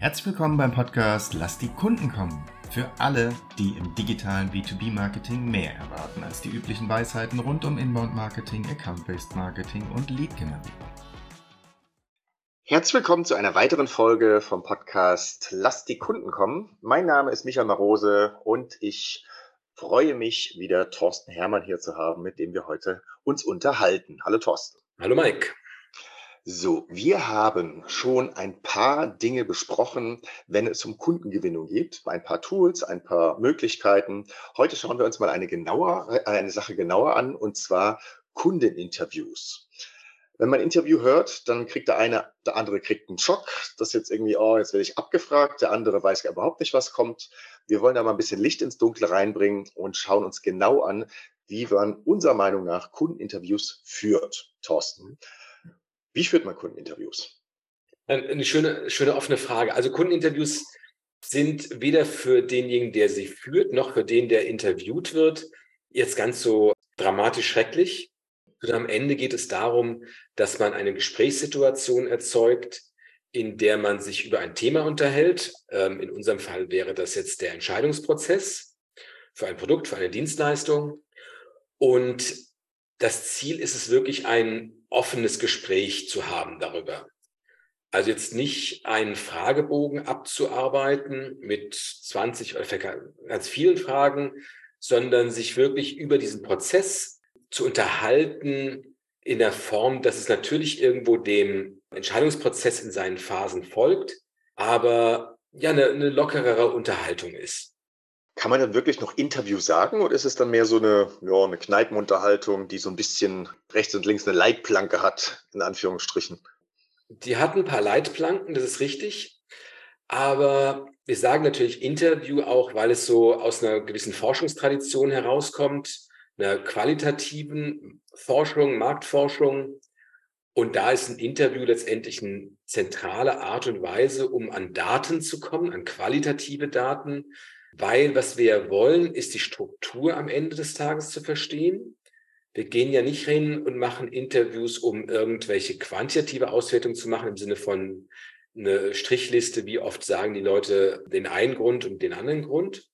Herzlich willkommen beim Podcast Lass die Kunden kommen. Für alle, die im digitalen B2B-Marketing mehr erwarten als die üblichen Weisheiten rund um Inbound-Marketing, Account-Based Marketing und Lead-Generierung. Herzlich willkommen zu einer weiteren Folge vom Podcast Lass die Kunden kommen. Mein Name ist Michael Marose und ich freue mich, wieder Thorsten Hermann hier zu haben, mit dem wir heute uns unterhalten. Hallo Thorsten. Hallo Mike. So, wir haben schon ein paar Dinge besprochen, wenn es um Kundengewinnung geht. Ein paar Tools, ein paar Möglichkeiten. Heute schauen wir uns mal eine genauer, äh, eine Sache genauer an, und zwar Kundeninterviews. Wenn man ein Interview hört, dann kriegt der eine, der andere kriegt einen Schock. Das ist jetzt irgendwie, oh, jetzt werde ich abgefragt. Der andere weiß überhaupt nicht, was kommt. Wir wollen da mal ein bisschen Licht ins Dunkle reinbringen und schauen uns genau an, wie man unserer Meinung nach Kundeninterviews führt. Thorsten, wie führt man Kundeninterviews? Eine schöne, schöne offene Frage. Also Kundeninterviews sind weder für denjenigen, der sie führt, noch für den, der interviewt wird, jetzt ganz so dramatisch schrecklich. Und am Ende geht es darum, dass man eine Gesprächssituation erzeugt, in der man sich über ein Thema unterhält. Ähm, in unserem Fall wäre das jetzt der Entscheidungsprozess für ein Produkt, für eine Dienstleistung. Und das Ziel ist es wirklich, ein offenes Gespräch zu haben darüber. Also jetzt nicht einen Fragebogen abzuarbeiten mit 20 oder ganz vielen Fragen, sondern sich wirklich über diesen Prozess zu unterhalten in der Form, dass es natürlich irgendwo dem Entscheidungsprozess in seinen Phasen folgt, aber ja eine, eine lockerere Unterhaltung ist. Kann man dann wirklich noch Interview sagen oder ist es dann mehr so eine, ja, eine Kneipenunterhaltung, die so ein bisschen rechts und links eine Leitplanke hat, in Anführungsstrichen? Die hat ein paar Leitplanken, das ist richtig. Aber wir sagen natürlich Interview auch, weil es so aus einer gewissen Forschungstradition herauskommt, einer qualitativen Forschung, Marktforschung. Und da ist ein Interview letztendlich eine zentrale Art und Weise, um an Daten zu kommen, an qualitative Daten, weil was wir wollen, ist die Struktur am Ende des Tages zu verstehen. Wir gehen ja nicht hin und machen Interviews, um irgendwelche quantitative Auswertungen zu machen im Sinne von eine Strichliste, wie oft sagen die Leute den einen Grund und den anderen Grund,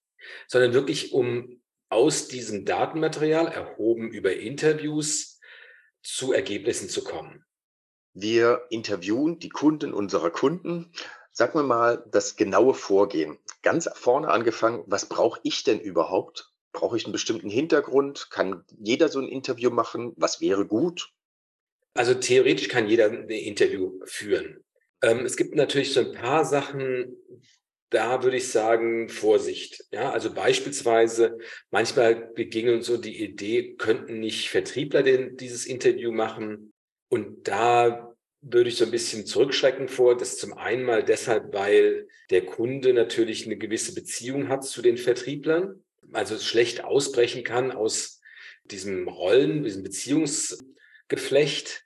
sondern wirklich um aus diesem Datenmaterial erhoben über Interviews zu Ergebnissen zu kommen. Wir interviewen die Kunden unserer Kunden Sag mir mal das genaue Vorgehen. Ganz vorne angefangen, was brauche ich denn überhaupt? Brauche ich einen bestimmten Hintergrund? Kann jeder so ein Interview machen? Was wäre gut? Also theoretisch kann jeder ein Interview führen. Ähm, es gibt natürlich so ein paar Sachen, da würde ich sagen, Vorsicht. Ja, also beispielsweise, manchmal begegnen uns so die Idee, könnten nicht Vertriebler denn dieses Interview machen? Und da würde ich so ein bisschen zurückschrecken vor. Das zum einen mal deshalb, weil der Kunde natürlich eine gewisse Beziehung hat zu den Vertrieblern, also schlecht ausbrechen kann aus diesem Rollen, diesem Beziehungsgeflecht.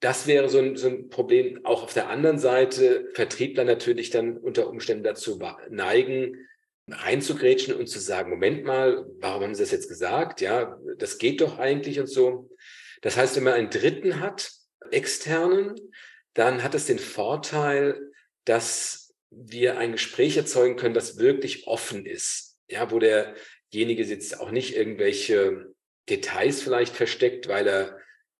Das wäre so ein, so ein Problem. Auch auf der anderen Seite Vertriebler natürlich dann unter Umständen dazu neigen, reinzugrätschen und zu sagen, Moment mal, warum haben Sie das jetzt gesagt? Ja, das geht doch eigentlich und so. Das heißt, wenn man einen Dritten hat, externen, dann hat es den Vorteil, dass wir ein Gespräch erzeugen können, das wirklich offen ist. Ja, wo derjenige jetzt auch nicht irgendwelche Details vielleicht versteckt, weil er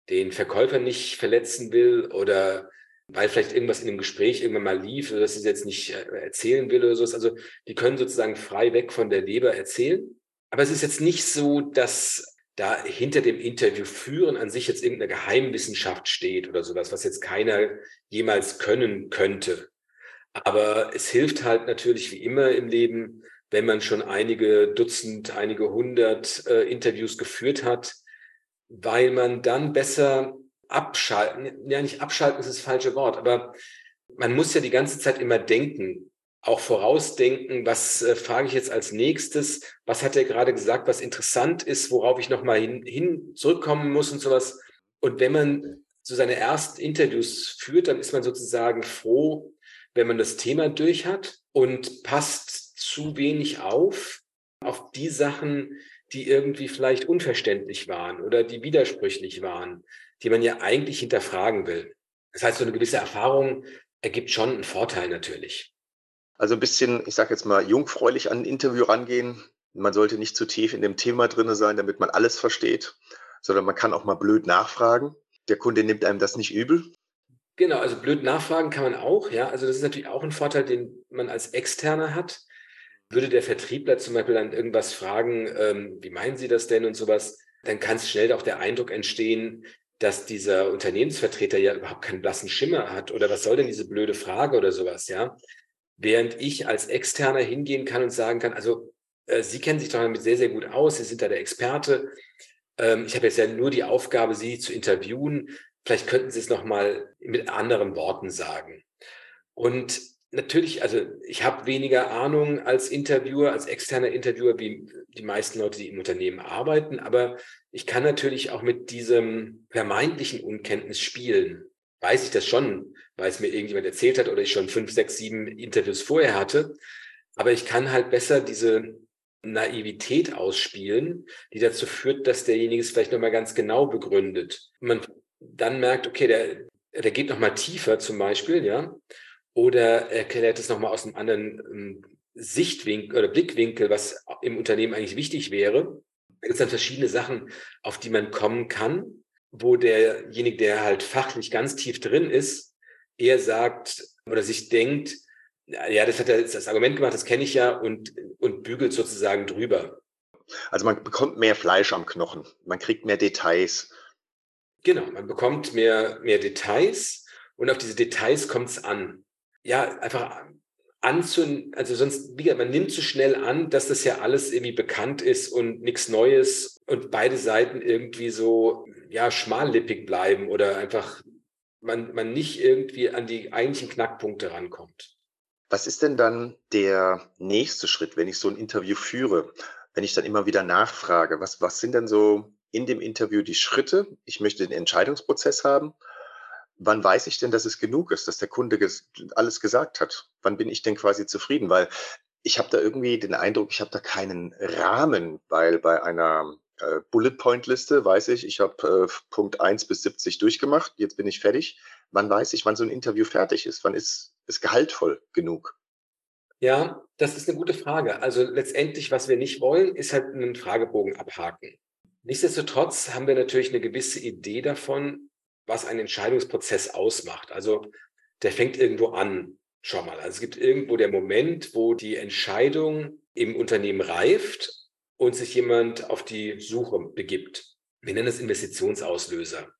den Verkäufer nicht verletzen will oder weil vielleicht irgendwas in dem Gespräch irgendwann mal lief oder dass sie jetzt nicht äh, erzählen will oder so. Also die können sozusagen frei weg von der Leber erzählen. Aber es ist jetzt nicht so, dass da hinter dem Interview führen an sich jetzt irgendeine Geheimwissenschaft steht oder sowas, was jetzt keiner jemals können könnte. Aber es hilft halt natürlich wie immer im Leben, wenn man schon einige Dutzend, einige hundert äh, Interviews geführt hat, weil man dann besser abschalten, ja nicht abschalten ist das falsche Wort, aber man muss ja die ganze Zeit immer denken, auch vorausdenken, was äh, frage ich jetzt als nächstes, was hat er gerade gesagt, was interessant ist, worauf ich nochmal hin, hin zurückkommen muss und sowas. Und wenn man so seine ersten Interviews führt, dann ist man sozusagen froh, wenn man das Thema durch hat und passt zu wenig auf, auf die Sachen, die irgendwie vielleicht unverständlich waren oder die widersprüchlich waren, die man ja eigentlich hinterfragen will. Das heißt, so eine gewisse Erfahrung ergibt schon einen Vorteil natürlich. Also ein bisschen, ich sage jetzt mal, jungfräulich an ein Interview rangehen. Man sollte nicht zu tief in dem Thema drin sein, damit man alles versteht, sondern man kann auch mal blöd nachfragen. Der Kunde nimmt einem das nicht übel. Genau, also blöd nachfragen kann man auch, ja. Also das ist natürlich auch ein Vorteil, den man als Externer hat. Würde der Vertriebler zum Beispiel dann irgendwas fragen, ähm, wie meinen Sie das denn und sowas, dann kann es schnell auch der Eindruck entstehen, dass dieser Unternehmensvertreter ja überhaupt keinen blassen Schimmer hat oder was soll denn diese blöde Frage oder sowas, ja. Während ich als Externer hingehen kann und sagen kann, also äh, Sie kennen sich doch damit sehr, sehr gut aus, Sie sind da der Experte. Ähm, ich habe jetzt ja nur die Aufgabe, Sie zu interviewen. Vielleicht könnten Sie es nochmal mit anderen Worten sagen. Und natürlich, also ich habe weniger Ahnung als Interviewer, als externer Interviewer, wie die meisten Leute, die im Unternehmen arbeiten, aber ich kann natürlich auch mit diesem vermeintlichen Unkenntnis spielen. Weiß ich das schon, weil es mir irgendjemand erzählt hat oder ich schon fünf, sechs, sieben Interviews vorher hatte. Aber ich kann halt besser diese Naivität ausspielen, die dazu führt, dass derjenige es vielleicht nochmal ganz genau begründet. Man dann merkt, okay, der, der geht nochmal tiefer zum Beispiel, ja, oder erklärt es nochmal aus einem anderen ähm, Sichtwinkel oder Blickwinkel, was im Unternehmen eigentlich wichtig wäre. Da gibt es dann verschiedene Sachen, auf die man kommen kann, wo derjenige, der halt fachlich ganz tief drin ist, eher sagt oder sich denkt, ja, das hat er das Argument gemacht, das kenne ich ja und, und bügelt sozusagen drüber. Also man bekommt mehr Fleisch am Knochen, man kriegt mehr Details. Genau, man bekommt mehr, mehr Details und auf diese Details kommt es an. Ja, einfach anzu, also sonst, wie gesagt, man nimmt zu so schnell an, dass das ja alles irgendwie bekannt ist und nichts Neues und beide Seiten irgendwie so, ja, schmallippig bleiben oder einfach man, man nicht irgendwie an die eigentlichen Knackpunkte rankommt. Was ist denn dann der nächste Schritt, wenn ich so ein Interview führe? Wenn ich dann immer wieder nachfrage, was, was sind denn so in dem Interview die Schritte? Ich möchte den Entscheidungsprozess haben. Wann weiß ich denn, dass es genug ist, dass der Kunde ges alles gesagt hat? Wann bin ich denn quasi zufrieden? Weil ich habe da irgendwie den Eindruck, ich habe da keinen Rahmen, weil bei einer äh, Bullet Point Liste weiß ich, ich habe äh, Punkt 1 bis 70 durchgemacht, jetzt bin ich fertig. Wann weiß ich, wann so ein Interview fertig ist? Wann ist es gehaltvoll genug? Ja, das ist eine gute Frage. Also letztendlich, was wir nicht wollen, ist halt einen Fragebogen abhaken. Nichtsdestotrotz haben wir natürlich eine gewisse Idee davon, was ein Entscheidungsprozess ausmacht. Also der fängt irgendwo an, schon mal. Also es gibt irgendwo der Moment, wo die Entscheidung im Unternehmen reift und sich jemand auf die Suche begibt. Wir nennen es Investitionsauslöser.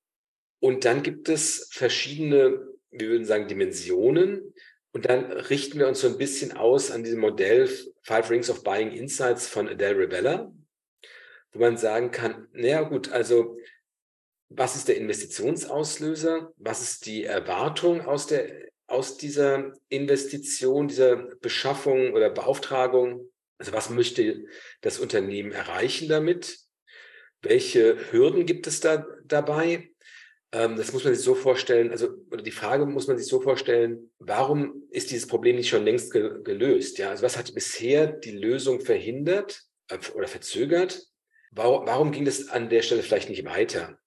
Und dann gibt es verschiedene, wir würden sagen, Dimensionen. Und dann richten wir uns so ein bisschen aus an diesem Modell Five Rings of Buying Insights von Adele Revella, wo man sagen kann, naja gut, also was ist der Investitionsauslöser? Was ist die Erwartung aus, der, aus dieser Investition, dieser Beschaffung oder Beauftragung? Also was möchte das Unternehmen erreichen damit? Welche Hürden gibt es da dabei? Ähm, das muss man sich so vorstellen, also oder die Frage muss man sich so vorstellen, warum ist dieses Problem nicht schon längst ge gelöst? Ja, also was hat bisher die Lösung verhindert äh, oder verzögert? Warum, warum ging es an der Stelle vielleicht nicht weiter?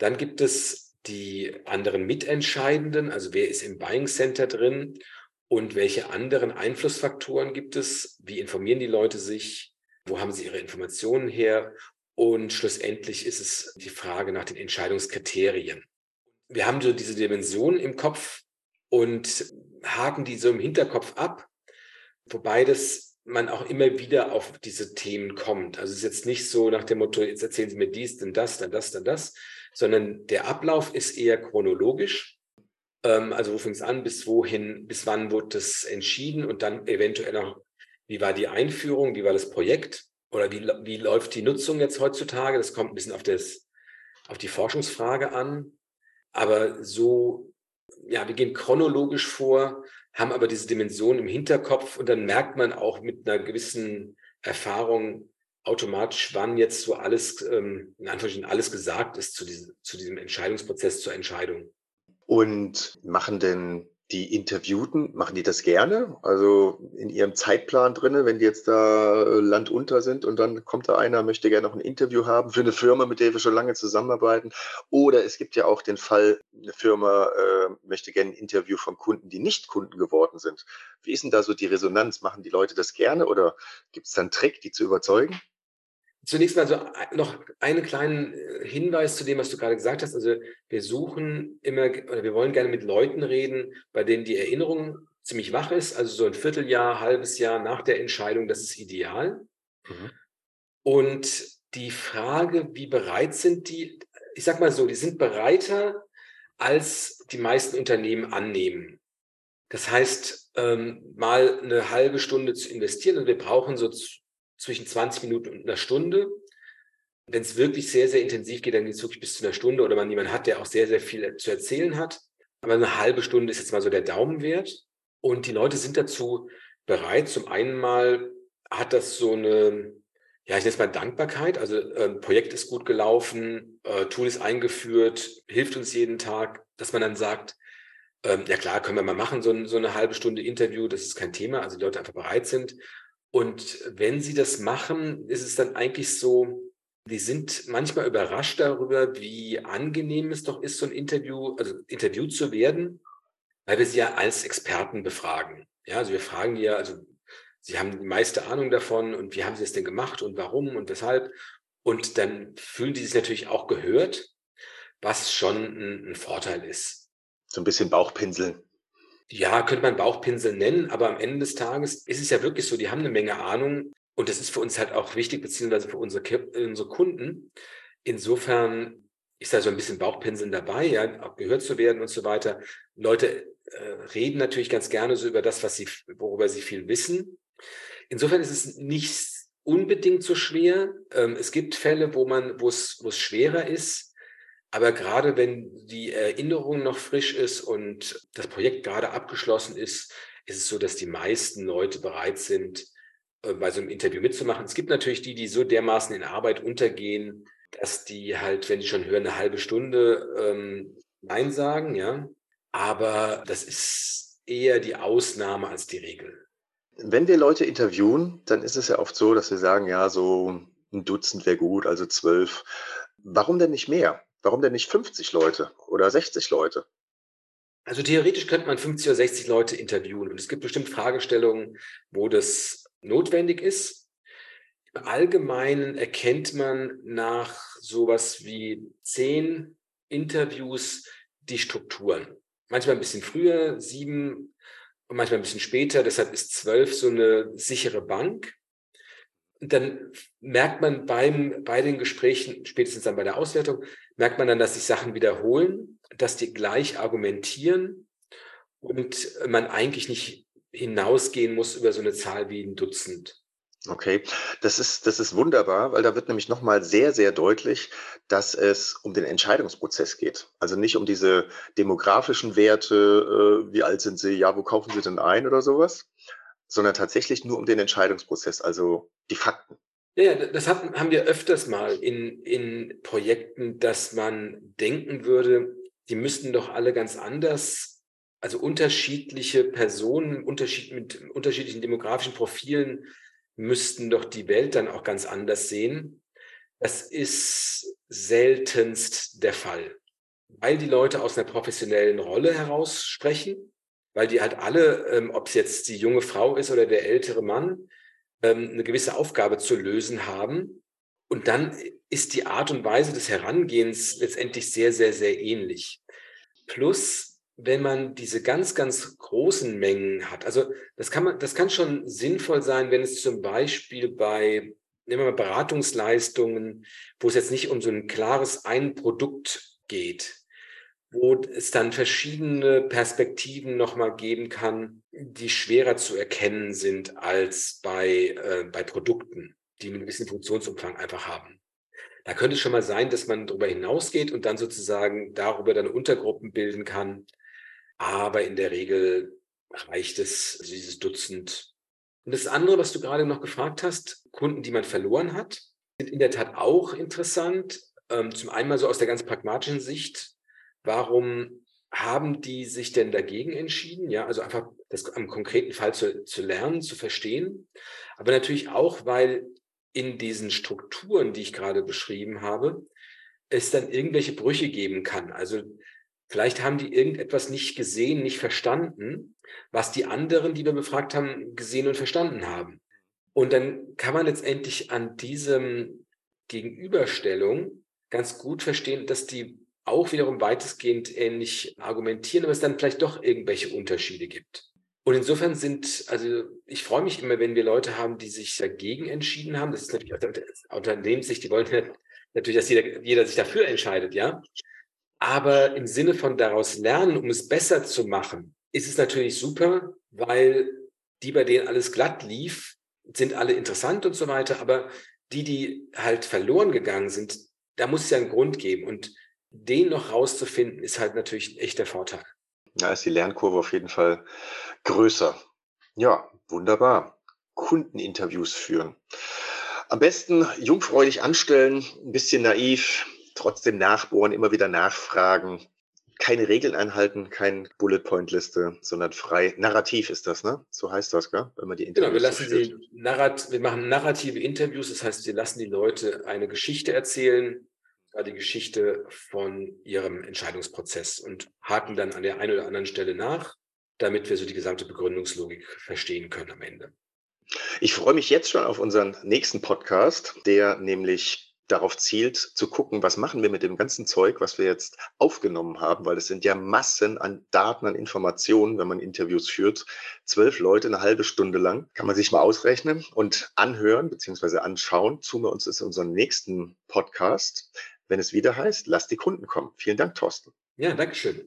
Dann gibt es die anderen Mitentscheidenden, also wer ist im Buying Center drin und welche anderen Einflussfaktoren gibt es? Wie informieren die Leute sich? Wo haben sie ihre Informationen her? Und schlussendlich ist es die Frage nach den Entscheidungskriterien. Wir haben so diese Dimension im Kopf und haken die so im Hinterkopf ab, wobei das man auch immer wieder auf diese Themen kommt. Also es ist jetzt nicht so nach dem Motto, jetzt erzählen Sie mir dies, dann das, dann das, dann das, sondern der Ablauf ist eher chronologisch. Ähm, also wo fing es an, bis wohin, bis wann wurde das entschieden und dann eventuell noch, wie war die Einführung, wie war das Projekt oder wie, wie läuft die Nutzung jetzt heutzutage? Das kommt ein bisschen auf, das, auf die Forschungsfrage an. Aber so, ja, wir gehen chronologisch vor, haben aber diese Dimension im Hinterkopf und dann merkt man auch mit einer gewissen Erfahrung automatisch, wann jetzt so alles, ähm, in Anführungsstrichen alles gesagt ist zu diesem, zu diesem Entscheidungsprozess zur Entscheidung. Und machen denn die Interviewten, machen die das gerne? Also in ihrem Zeitplan drinne, wenn die jetzt da äh, landunter sind und dann kommt da einer, möchte gerne noch ein Interview haben für eine Firma, mit der wir schon lange zusammenarbeiten. Oder es gibt ja auch den Fall, eine Firma äh, möchte gerne ein Interview von Kunden, die nicht Kunden geworden sind. Wie ist denn da so die Resonanz? Machen die Leute das gerne oder gibt es da einen Trick, die zu überzeugen? Zunächst mal so noch einen kleinen äh, Hinweis zu dem, was du gerade gesagt hast. Also wir suchen immer oder wir wollen gerne mit Leuten reden, bei denen die Erinnerung ziemlich wach ist. Also so ein Vierteljahr, halbes Jahr nach der Entscheidung, das ist ideal. Mhm. Und die Frage, wie bereit sind die, ich sag mal so, die sind bereiter, als die meisten Unternehmen annehmen. Das heißt, ähm, mal eine halbe Stunde zu investieren und wir brauchen so zwischen 20 Minuten und einer Stunde. Wenn es wirklich sehr, sehr intensiv geht, dann geht es wirklich bis zu einer Stunde oder man jemanden hat, der auch sehr, sehr viel zu erzählen hat. Aber eine halbe Stunde ist jetzt mal so der Daumenwert. Und die Leute sind dazu bereit. Zum einen mal hat das so eine, ja, ich nenne es mal Dankbarkeit. Also ein ähm, Projekt ist gut gelaufen, äh, Tool ist eingeführt, hilft uns jeden Tag, dass man dann sagt, ähm, ja klar, können wir mal machen, so, so eine halbe Stunde Interview, das ist kein Thema. Also die Leute einfach bereit sind. Und wenn sie das machen, ist es dann eigentlich so, die sind manchmal überrascht darüber, wie angenehm es doch ist, so ein Interview, also interviewt zu werden, weil wir sie ja als Experten befragen. Ja, also wir fragen ja, also sie haben die meiste Ahnung davon und wie haben sie es denn gemacht und warum und weshalb. Und dann fühlen die sich natürlich auch gehört, was schon ein, ein Vorteil ist. So ein bisschen Bauchpinseln ja, könnte man Bauchpinsel nennen, aber am Ende des Tages ist es ja wirklich so, die haben eine Menge Ahnung und das ist für uns halt auch wichtig, beziehungsweise für unsere, unsere Kunden. Insofern ist da so ein bisschen Bauchpinseln dabei, ja, auch gehört zu werden und so weiter. Leute äh, reden natürlich ganz gerne so über das, was sie, worüber sie viel wissen. Insofern ist es nicht unbedingt so schwer. Ähm, es gibt Fälle, wo man, wo es, wo es schwerer ist, aber gerade wenn die Erinnerung noch frisch ist und das Projekt gerade abgeschlossen ist, ist es so, dass die meisten Leute bereit sind, äh, bei so einem Interview mitzumachen. Es gibt natürlich die, die so dermaßen in Arbeit untergehen, dass die halt, wenn sie schon hören, eine halbe Stunde ähm, Nein sagen, ja. Aber das ist eher die Ausnahme als die Regel. Wenn wir Leute interviewen, dann ist es ja oft so, dass wir sagen, ja, so ein Dutzend wäre gut, also zwölf. Warum denn nicht mehr? Warum denn nicht 50 Leute oder 60 Leute? Also theoretisch könnte man 50 oder 60 Leute interviewen und es gibt bestimmt Fragestellungen, wo das notwendig ist. Im Allgemeinen erkennt man nach sowas wie zehn Interviews die Strukturen. Manchmal ein bisschen früher, sieben und manchmal ein bisschen später. Deshalb ist zwölf so eine sichere Bank dann merkt man beim, bei den Gesprächen, spätestens dann bei der Auswertung, merkt man dann, dass sich Sachen wiederholen, dass die gleich argumentieren und man eigentlich nicht hinausgehen muss über so eine Zahl wie ein Dutzend. Okay, das ist, das ist wunderbar, weil da wird nämlich nochmal sehr, sehr deutlich, dass es um den Entscheidungsprozess geht. Also nicht um diese demografischen Werte, äh, wie alt sind sie, ja, wo kaufen sie denn ein oder sowas, sondern tatsächlich nur um den Entscheidungsprozess, also die Fakten. Ja, das haben wir öfters mal in, in Projekten, dass man denken würde, die müssten doch alle ganz anders, also unterschiedliche Personen unterschied, mit unterschiedlichen demografischen Profilen müssten doch die Welt dann auch ganz anders sehen. Das ist seltenst der Fall, weil die Leute aus einer professionellen Rolle heraus sprechen weil die halt alle, ähm, ob es jetzt die junge Frau ist oder der ältere Mann, ähm, eine gewisse Aufgabe zu lösen haben. Und dann ist die Art und Weise des Herangehens letztendlich sehr, sehr, sehr ähnlich. Plus, wenn man diese ganz, ganz großen Mengen hat, also das kann man, das kann schon sinnvoll sein, wenn es zum Beispiel bei, nehmen wir mal Beratungsleistungen, wo es jetzt nicht um so ein klares ein Produkt geht, wo es dann verschiedene Perspektiven nochmal geben kann, die schwerer zu erkennen sind als bei, äh, bei Produkten, die einen gewissen Funktionsumfang einfach haben. Da könnte es schon mal sein, dass man darüber hinausgeht und dann sozusagen darüber dann Untergruppen bilden kann. Aber in der Regel reicht es, also dieses Dutzend. Und das andere, was du gerade noch gefragt hast, Kunden, die man verloren hat, sind in der Tat auch interessant. Ähm, zum einen so aus der ganz pragmatischen Sicht, warum haben die sich denn dagegen entschieden? Ja, also einfach das am konkreten Fall zu, zu lernen, zu verstehen. Aber natürlich auch, weil in diesen Strukturen, die ich gerade beschrieben habe, es dann irgendwelche Brüche geben kann. Also vielleicht haben die irgendetwas nicht gesehen, nicht verstanden, was die anderen, die wir befragt haben, gesehen und verstanden haben. Und dann kann man letztendlich an diesem Gegenüberstellung ganz gut verstehen, dass die auch wiederum weitestgehend ähnlich argumentieren, aber es dann vielleicht doch irgendwelche Unterschiede gibt. Und insofern sind, also ich freue mich immer, wenn wir Leute haben, die sich dagegen entschieden haben. Das ist natürlich aus Unternehmenssicht, die wollen natürlich, dass jeder, jeder sich dafür entscheidet, ja. Aber im Sinne von daraus lernen, um es besser zu machen, ist es natürlich super, weil die, bei denen alles glatt lief, sind alle interessant und so weiter. Aber die, die halt verloren gegangen sind, da muss es ja einen Grund geben. Und den noch rauszufinden, ist halt natürlich ein echter Vorteil. Ja, ist die Lernkurve auf jeden Fall größer. Ja, wunderbar. Kundeninterviews führen. Am besten jungfräulich anstellen, ein bisschen naiv, trotzdem nachbohren, immer wieder nachfragen. Keine Regeln einhalten, kein Bullet Point Liste, sondern frei. Narrativ ist das, ne? So heißt das, gell? Wenn man die Interviews Genau, wir lassen narrat wir machen narrative Interviews, das heißt, wir lassen die Leute eine Geschichte erzählen, die Geschichte von ihrem Entscheidungsprozess und haken dann an der einen oder anderen Stelle nach, damit wir so die gesamte Begründungslogik verstehen können am Ende. Ich freue mich jetzt schon auf unseren nächsten Podcast, der nämlich darauf zielt, zu gucken, was machen wir mit dem ganzen Zeug, was wir jetzt aufgenommen haben, weil es sind ja Massen an Daten, an Informationen, wenn man Interviews führt. Zwölf Leute eine halbe Stunde lang, kann man sich mal ausrechnen und anhören bzw. anschauen. Wir uns das in unserem nächsten Podcast wenn es wieder heißt, lass die Kunden kommen. Vielen Dank, Thorsten. Ja, Dankeschön.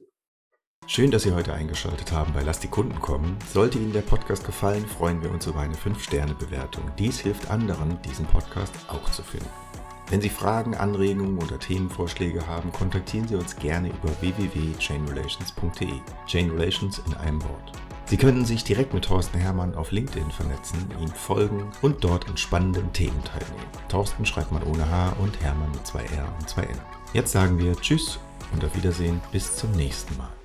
Schön, dass Sie heute eingeschaltet haben bei Lass die Kunden kommen. Sollte Ihnen der Podcast gefallen, freuen wir uns über eine 5-Sterne-Bewertung. Dies hilft anderen, diesen Podcast auch zu finden. Wenn Sie Fragen, Anregungen oder Themenvorschläge haben, kontaktieren Sie uns gerne über www.chainrelations.de. Chain Relations in einem Wort. Sie können sich direkt mit Thorsten Hermann auf LinkedIn vernetzen, ihm folgen und dort an spannenden Themen teilnehmen. Thorsten schreibt man ohne H und Hermann mit zwei R und zwei N. Jetzt sagen wir Tschüss und auf Wiedersehen bis zum nächsten Mal.